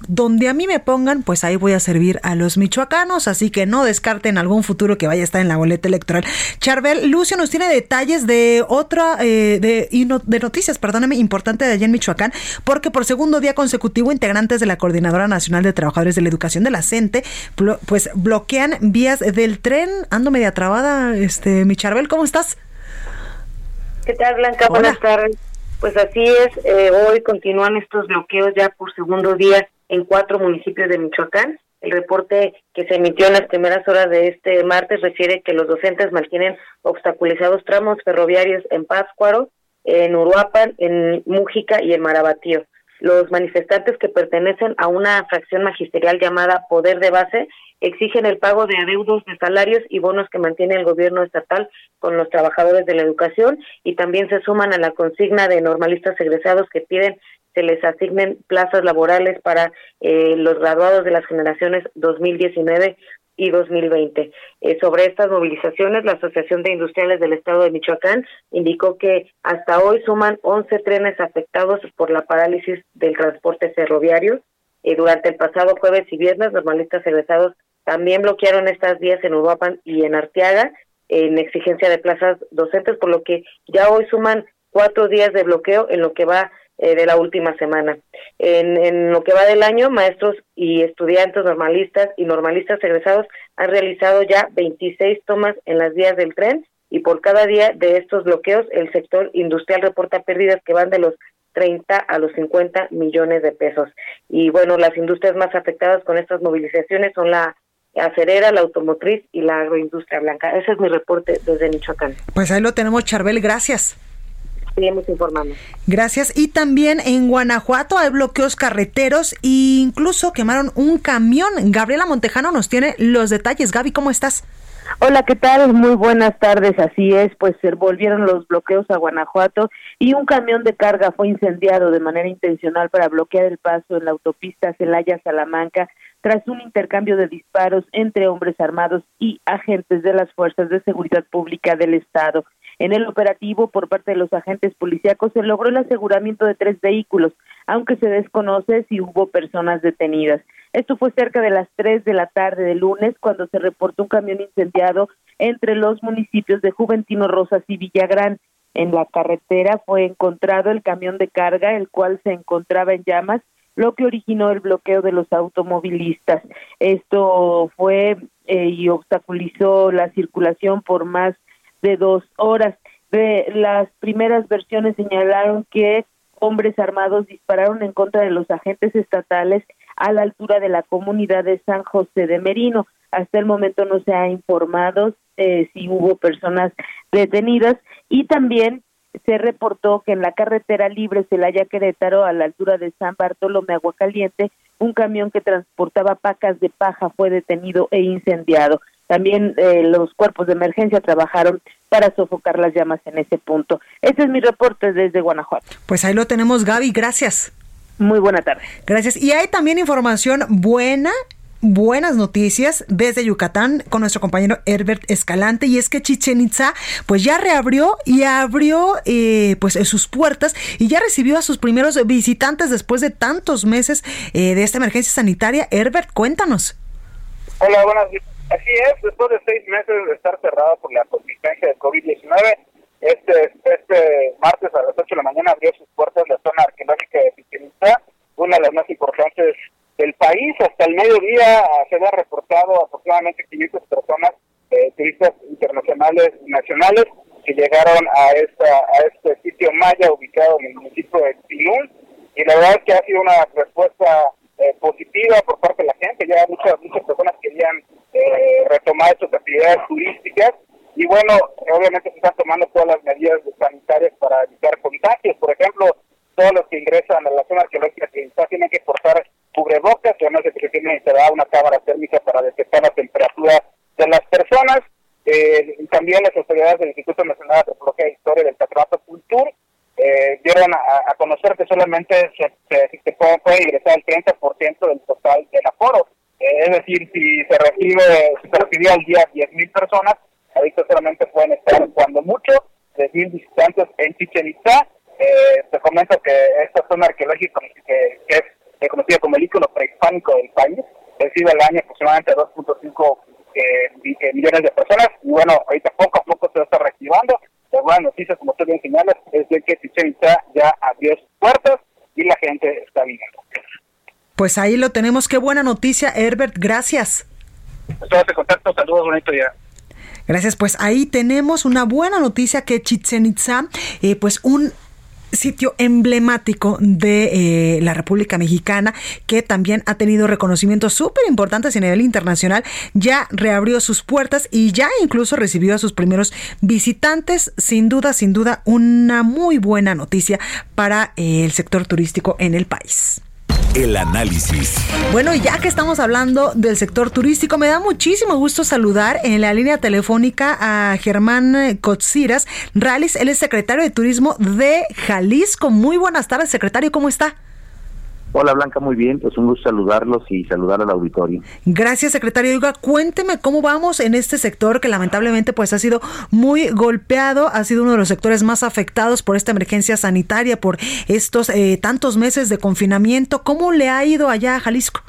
donde a mí me pongan, pues ahí voy a servir a los michoacanos, así que no descarten algún futuro que vaya a estar en la boleta electoral. Charbel, Lucio nos tiene detalles de otra, eh, de, de noticias, perdóname, importante de allá en Michoacán, porque por segundo día consecutivo integrantes de la Coordinadora Nacional de Trabajadores de la Educación de la CENTE, pues bloquean vías del tren. Ando media trabada, este, mi Charbel, ¿cómo estás? ¿Qué tal, Blanca? Buenas tardes. Pues así es, eh, hoy continúan estos bloqueos ya por segundo día en cuatro municipios de Michoacán. El reporte que se emitió en las primeras horas de este martes refiere que los docentes mantienen obstaculizados tramos ferroviarios en Pátzcuaro, en Uruapan, en Mújica y en Marabatío. Los manifestantes que pertenecen a una fracción magisterial llamada Poder de Base exigen el pago de adeudos de salarios y bonos que mantiene el gobierno estatal con los trabajadores de la educación y también se suman a la consigna de normalistas egresados que piden se les asignen plazas laborales para eh, los graduados de las generaciones 2019 y 2020. Eh, sobre estas movilizaciones, la Asociación de Industriales del Estado de Michoacán indicó que hasta hoy suman 11 trenes afectados por la parálisis del transporte ferroviario. Eh, durante el pasado jueves y viernes, normalistas egresados también bloquearon estas vías en Uruapan y en Arteaga en exigencia de plazas docentes, por lo que ya hoy suman cuatro días de bloqueo en lo que va eh, de la última semana. En, en, lo que va del año, maestros y estudiantes normalistas y normalistas egresados han realizado ya 26 tomas en las vías del tren y por cada día de estos bloqueos el sector industrial reporta pérdidas que van de los 30 a los 50 millones de pesos. Y bueno, las industrias más afectadas con estas movilizaciones son la acerera, la automotriz y la agroindustria blanca. Ese es mi reporte desde Michoacán. Pues ahí lo tenemos, Charbel, gracias seguimos informando. Gracias. Y también en Guanajuato hay bloqueos carreteros e incluso quemaron un camión. Gabriela Montejano nos tiene los detalles. Gaby, ¿cómo estás? Hola, ¿qué tal? Muy buenas tardes. Así es, pues se volvieron los bloqueos a Guanajuato y un camión de carga fue incendiado de manera intencional para bloquear el paso en la autopista Celaya-Salamanca tras un intercambio de disparos entre hombres armados y agentes de las fuerzas de seguridad pública del Estado. En el operativo por parte de los agentes policíacos se logró el aseguramiento de tres vehículos, aunque se desconoce si hubo personas detenidas. Esto fue cerca de las tres de la tarde del lunes cuando se reportó un camión incendiado entre los municipios de Juventino Rosas y Villagrán. En la carretera fue encontrado el camión de carga, el cual se encontraba en llamas lo que originó el bloqueo de los automovilistas. Esto fue eh, y obstaculizó la circulación por más de dos horas. De las primeras versiones señalaron que hombres armados dispararon en contra de los agentes estatales a la altura de la comunidad de San José de Merino. Hasta el momento no se ha informado eh, si hubo personas detenidas y también se reportó que en la carretera libre Celaya Querétaro a la altura de San Bartolomé Aguacaliente un camión que transportaba pacas de paja fue detenido e incendiado. También eh, los cuerpos de emergencia trabajaron para sofocar las llamas en ese punto. Ese es mi reporte desde Guanajuato. Pues ahí lo tenemos, Gaby. Gracias. Muy buena tarde. Gracias. Y hay también información buena buenas noticias desde Yucatán con nuestro compañero Herbert Escalante y es que Chichen Itza pues ya reabrió y abrió eh, pues sus puertas y ya recibió a sus primeros visitantes después de tantos meses eh, de esta emergencia sanitaria. Herbert, cuéntanos. Hola, buenas Así es, después de seis meses de estar cerrado por la contingencia del COVID-19, este, este martes a las 8 de la mañana abrió sus puertas la zona arqueológica de Itza, una de las más importantes del país. Hasta el mediodía se había reportado aproximadamente 500 personas, eh, turistas internacionales y nacionales, que llegaron a, esta, a este sitio maya ubicado en el municipio de Pinul. Y la verdad es que ha sido una respuesta eh, positiva por parte de la gente. Ya muchas, muchas personas querían eh, retomar sus actividades turísticas. Y bueno, obviamente se están tomando todas las medidas sanitarias para evitar contagios. Por ejemplo, todos los que ingresan a la zona arqueológica que tienen que portar cubrebocas, además de que tiene instalada una cámara térmica para detectar la temperatura de las personas. Eh, también las autoridades del Instituto Nacional de Antropología e Historia del Patronato Cultura eh, dieron a, conocer que solamente se, se, puede, ingresar el 30% del total del aforo. Eh, es decir, si se recibe, si se recibió al día 10.000 personas, ahorita solamente pueden estar cuando mucho 10.000 visitantes en Chichen Itza. Eh, te comento que esta zona arqueológica que, que es conocida como el ícono prehispánico del país, recibe al año aproximadamente 2.5 eh, eh, millones de personas y bueno, ahorita poco a poco se está reactivando. La buena noticia, como tú bien señalas, es de que Chichen ya abrió sus puertas y la gente está viniendo. Pues ahí lo tenemos. Qué buena noticia, Herbert. Gracias. Estamos en contacto. Saludos, bonito día. Gracias, pues ahí tenemos una buena noticia que Chichen Itza, eh, pues un sitio emblemático de eh, la República Mexicana que también ha tenido reconocimientos súper importantes a nivel internacional, ya reabrió sus puertas y ya incluso recibió a sus primeros visitantes. Sin duda, sin duda, una muy buena noticia para eh, el sector turístico en el país. El análisis. Bueno, ya que estamos hablando del sector turístico, me da muchísimo gusto saludar en la línea telefónica a Germán Cotsiras Rales, él es secretario de Turismo de Jalisco. Muy buenas tardes, secretario, ¿cómo está? Hola Blanca, muy bien, pues un gusto saludarlos y saludar al auditorio. Gracias, secretario. Oiga, cuénteme cómo vamos en este sector que lamentablemente pues ha sido muy golpeado, ha sido uno de los sectores más afectados por esta emergencia sanitaria, por estos eh, tantos meses de confinamiento. ¿Cómo le ha ido allá a Jalisco?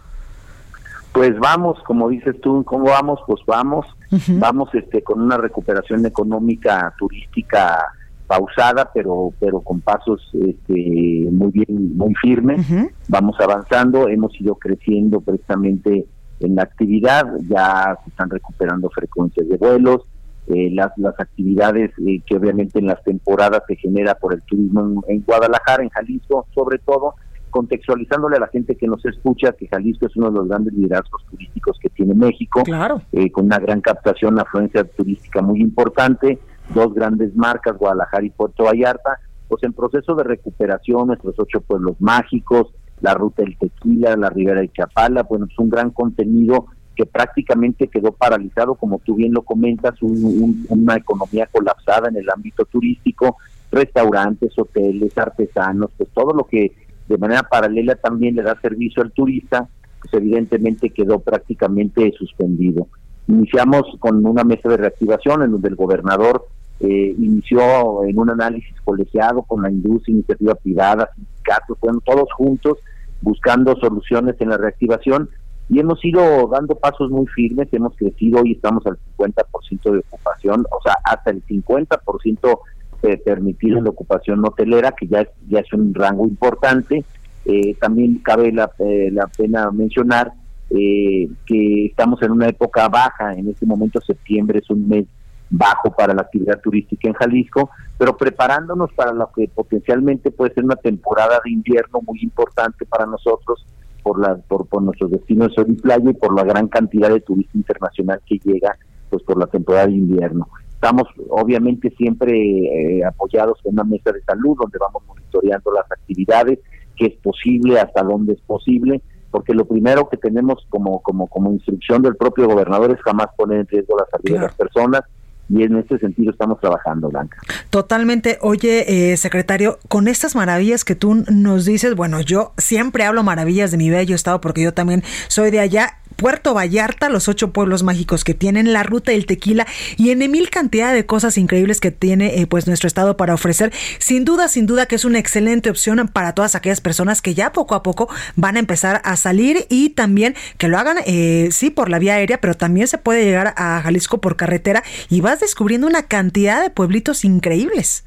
Pues vamos, como dices tú, ¿cómo vamos? Pues vamos, vamos este con una recuperación económica turística pausada, pero pero con pasos este, muy bien, muy firmes. Vamos avanzando, hemos ido creciendo precisamente en la actividad, ya se están recuperando frecuencias de vuelos, eh, las, las actividades eh, que obviamente en las temporadas se genera por el turismo en, Guadalajara, en Jalisco, sobre todo, contextualizándole a la gente que nos escucha que Jalisco es uno de los grandes liderazgos turísticos que tiene México, claro. Eh, con una gran captación, afluencia turística muy importante, dos grandes marcas, Guadalajara y Puerto Vallarta, pues en proceso de recuperación, nuestros ocho pueblos mágicos, la ruta del tequila, la ribera de Chapala, bueno, es un gran contenido que prácticamente quedó paralizado, como tú bien lo comentas, una economía colapsada en el ámbito turístico, restaurantes, hoteles, artesanos, pues todo lo que de manera paralela también le da servicio al turista, pues evidentemente quedó prácticamente suspendido. Iniciamos con una mesa de reactivación en donde el gobernador eh, inició en un análisis colegiado con la industria, iniciativa privada, sindicatos, todos juntos buscando soluciones en la reactivación y hemos ido dando pasos muy firmes, hemos crecido y estamos al 50% de ocupación, o sea, hasta el 50% eh, permitido en la ocupación hotelera, que ya es, ya es un rango importante, Eh, también cabe la, eh, la pena mencionar eh, que estamos en una época baja, en este momento septiembre es un mes bajo para la actividad turística en Jalisco, pero preparándonos para lo que potencialmente puede ser una temporada de invierno muy importante para nosotros por la por, por nuestros destinos de sol y playa y por la gran cantidad de turismo internacional que llega pues por la temporada de invierno. Estamos obviamente siempre eh, apoyados en una mesa de salud donde vamos monitoreando las actividades, qué es posible, hasta dónde es posible, porque lo primero que tenemos como como como instrucción del propio gobernador es jamás poner en riesgo la salud de las personas y en ese sentido estamos trabajando, Blanca. Totalmente. Oye, eh, secretario, con estas maravillas que tú nos dices, bueno, yo siempre hablo maravillas de mi bello estado porque yo también soy de allá Puerto Vallarta, los ocho pueblos mágicos que tienen, la ruta del tequila y en mil cantidad de cosas increíbles que tiene eh, pues nuestro estado para ofrecer. Sin duda, sin duda que es una excelente opción para todas aquellas personas que ya poco a poco van a empezar a salir y también que lo hagan, eh, sí, por la vía aérea, pero también se puede llegar a Jalisco por carretera y vas descubriendo una cantidad de pueblitos increíbles.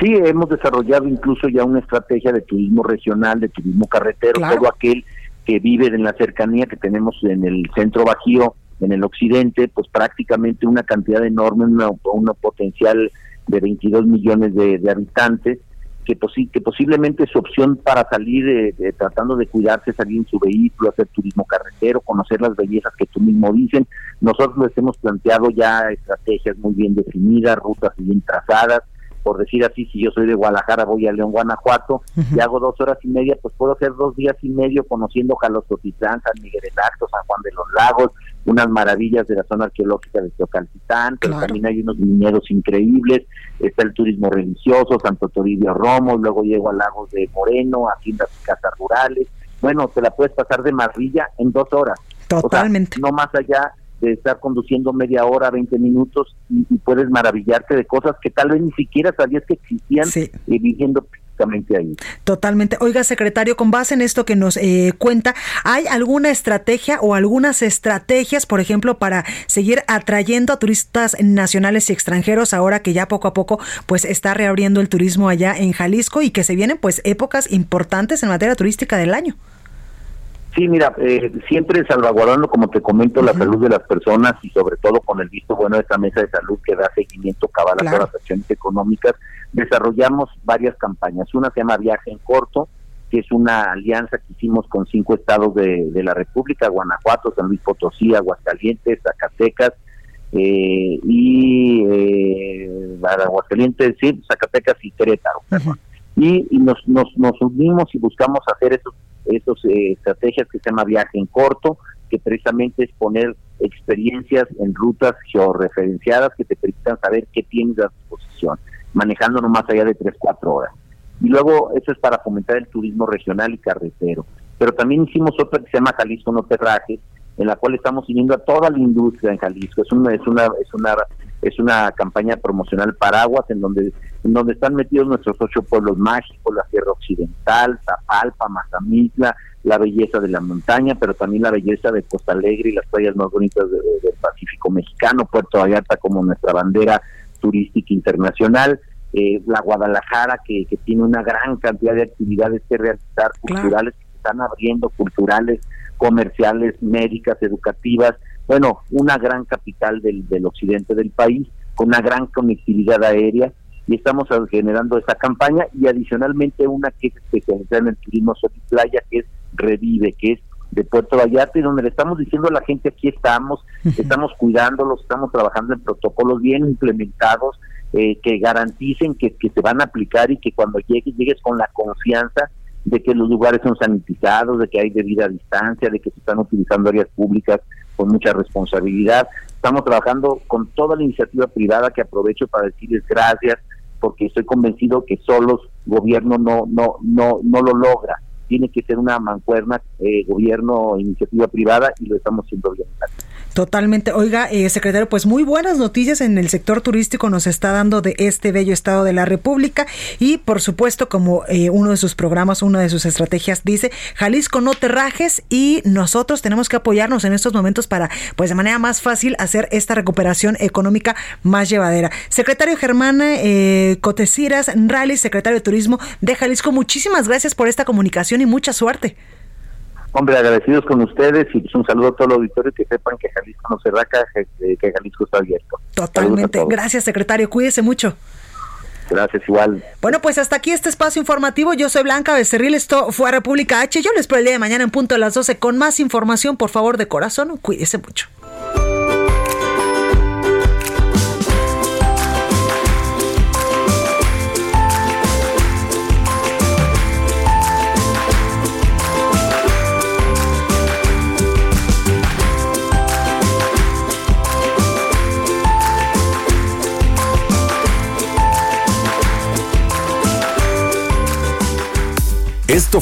Sí, hemos desarrollado incluso ya una estrategia de turismo regional, de turismo carretero, todo aquel que vive en la cercanía que tenemos en el centro bajío, en el occidente, pues prácticamente una cantidad enorme, una, una potencial de 22 millones de, habitantes, que, posiblemente su opción para salir de, tratando de cuidarse, salir en su vehículo, hacer turismo carretero, conocer las bellezas que tú mismo dicen. Nosotros les hemos planteado ya estrategias muy bien definidas, rutas bien trazadas, por decir así, si yo soy de Guadalajara, voy a León, Guanajuato, y hago dos horas y media, pues puedo hacer dos días y medio conociendo Jalostotitlán, San Miguel del Acto, San Juan de los Lagos, unas maravillas de la zona arqueológica de Teocaltitán, pero también hay unos viñedos increíbles, está el turismo religioso, Santo Toribio Romo, luego llego a Lagos de Moreno, haciendas y casas rurales, bueno, te la puedes pasar de marrilla en dos horas. Totalmente. no más allá de estar conduciendo media hora, 20 minutos y, puedes maravillarte de cosas que tal vez ni siquiera sabías que existían y viviendo prácticamente ahí. Totalmente. Oiga, secretario, con base en esto que nos eh, cuenta, ¿hay alguna estrategia o algunas estrategias, por ejemplo, para seguir atrayendo a turistas nacionales y extranjeros ahora que ya poco a poco pues está reabriendo el turismo allá en Jalisco y que se vienen pues épocas importantes en materia turística del año? Sí, mira, eh, siempre salvaguardando, como te comento, la salud de las personas y sobre todo con el visto bueno de esta mesa de salud que da seguimiento cabal a todas las acciones económicas, desarrollamos varias campañas. Una se llama Viaje en Corto, que es una alianza que hicimos con cinco estados de, la República, Guanajuato, San Luis Potosí, Aguascalientes, Zacatecas, eh, y eh, Aguascalientes, sí, Zacatecas y Querétaro. Y, y nos, nos, nos unimos y buscamos hacer esos esas eh, estrategias que se llama viaje en corto, que precisamente es poner experiencias en rutas georreferenciadas que te permitan saber qué tienes a disposición, manejando no más allá de 3, 4 horas. Y luego eso es para fomentar el turismo regional y carretero. Pero también hicimos otra que se llama Jalisco No Terrajes, en la cual estamos siguiendo a toda la industria en Jalisco. Es una, es una, es una, es una campaña promocional paraguas en donde, en donde están metidos nuestros ocho pueblos mágicos, la Sierra Occidental, Zapalpa, Mazamitla, la belleza de la montaña, pero también la belleza de Costa Alegre y las playas más bonitas del Pacífico Mexicano, Puerto Vallarta como nuestra bandera turística internacional. Eh, la Guadalajara, que, que tiene una gran cantidad de actividades que realizar, culturales, que están abriendo, culturales, comerciales, médicas, educativas, bueno, una gran capital del, del occidente del país, con una gran conectividad aérea, y estamos generando esa campaña y adicionalmente una que es especializada en el turismo sol y playa, que es Revive, que es de Puerto Vallarta y donde le estamos diciendo a la gente aquí estamos, estamos cuidándolos, estamos trabajando en protocolos bien implementados eh, que garanticen que, que se van a aplicar y que cuando llegues, llegues con la confianza de que los lugares son sanitizados, de que hay debida distancia, de que se están utilizando áreas públicas con mucha responsabilidad. Estamos trabajando con toda la iniciativa privada que aprovecho para decirles gracias porque estoy convencido que solos gobierno no no no no lo logra. Tiene que ser una mancuerna eh, gobierno iniciativa privada y lo estamos haciendo bien. Totalmente. Oiga, eh, secretario, pues muy buenas noticias en el sector turístico nos está dando de este bello estado de la República y por supuesto como eh, uno de sus programas, una de sus estrategias dice, Jalisco no te rajes y nosotros tenemos que apoyarnos en estos momentos para pues de manera más fácil hacer esta recuperación económica más llevadera. Secretario Germán eh, Cotesiras Rally, secretario de Turismo de Jalisco, muchísimas gracias por esta comunicación y mucha suerte. Hombre, agradecidos con ustedes y pues un saludo a todo el auditorio que sepan que Jalisco no se raca, que Jalisco está abierto. Totalmente. Gracias, secretario. Cuídese mucho. Gracias, igual. Bueno, pues hasta aquí este espacio informativo. Yo soy Blanca Becerril. Esto fue a República H. Yo les espero el día de mañana en punto a las 12 con más información. Por favor, de corazón, cuídese mucho.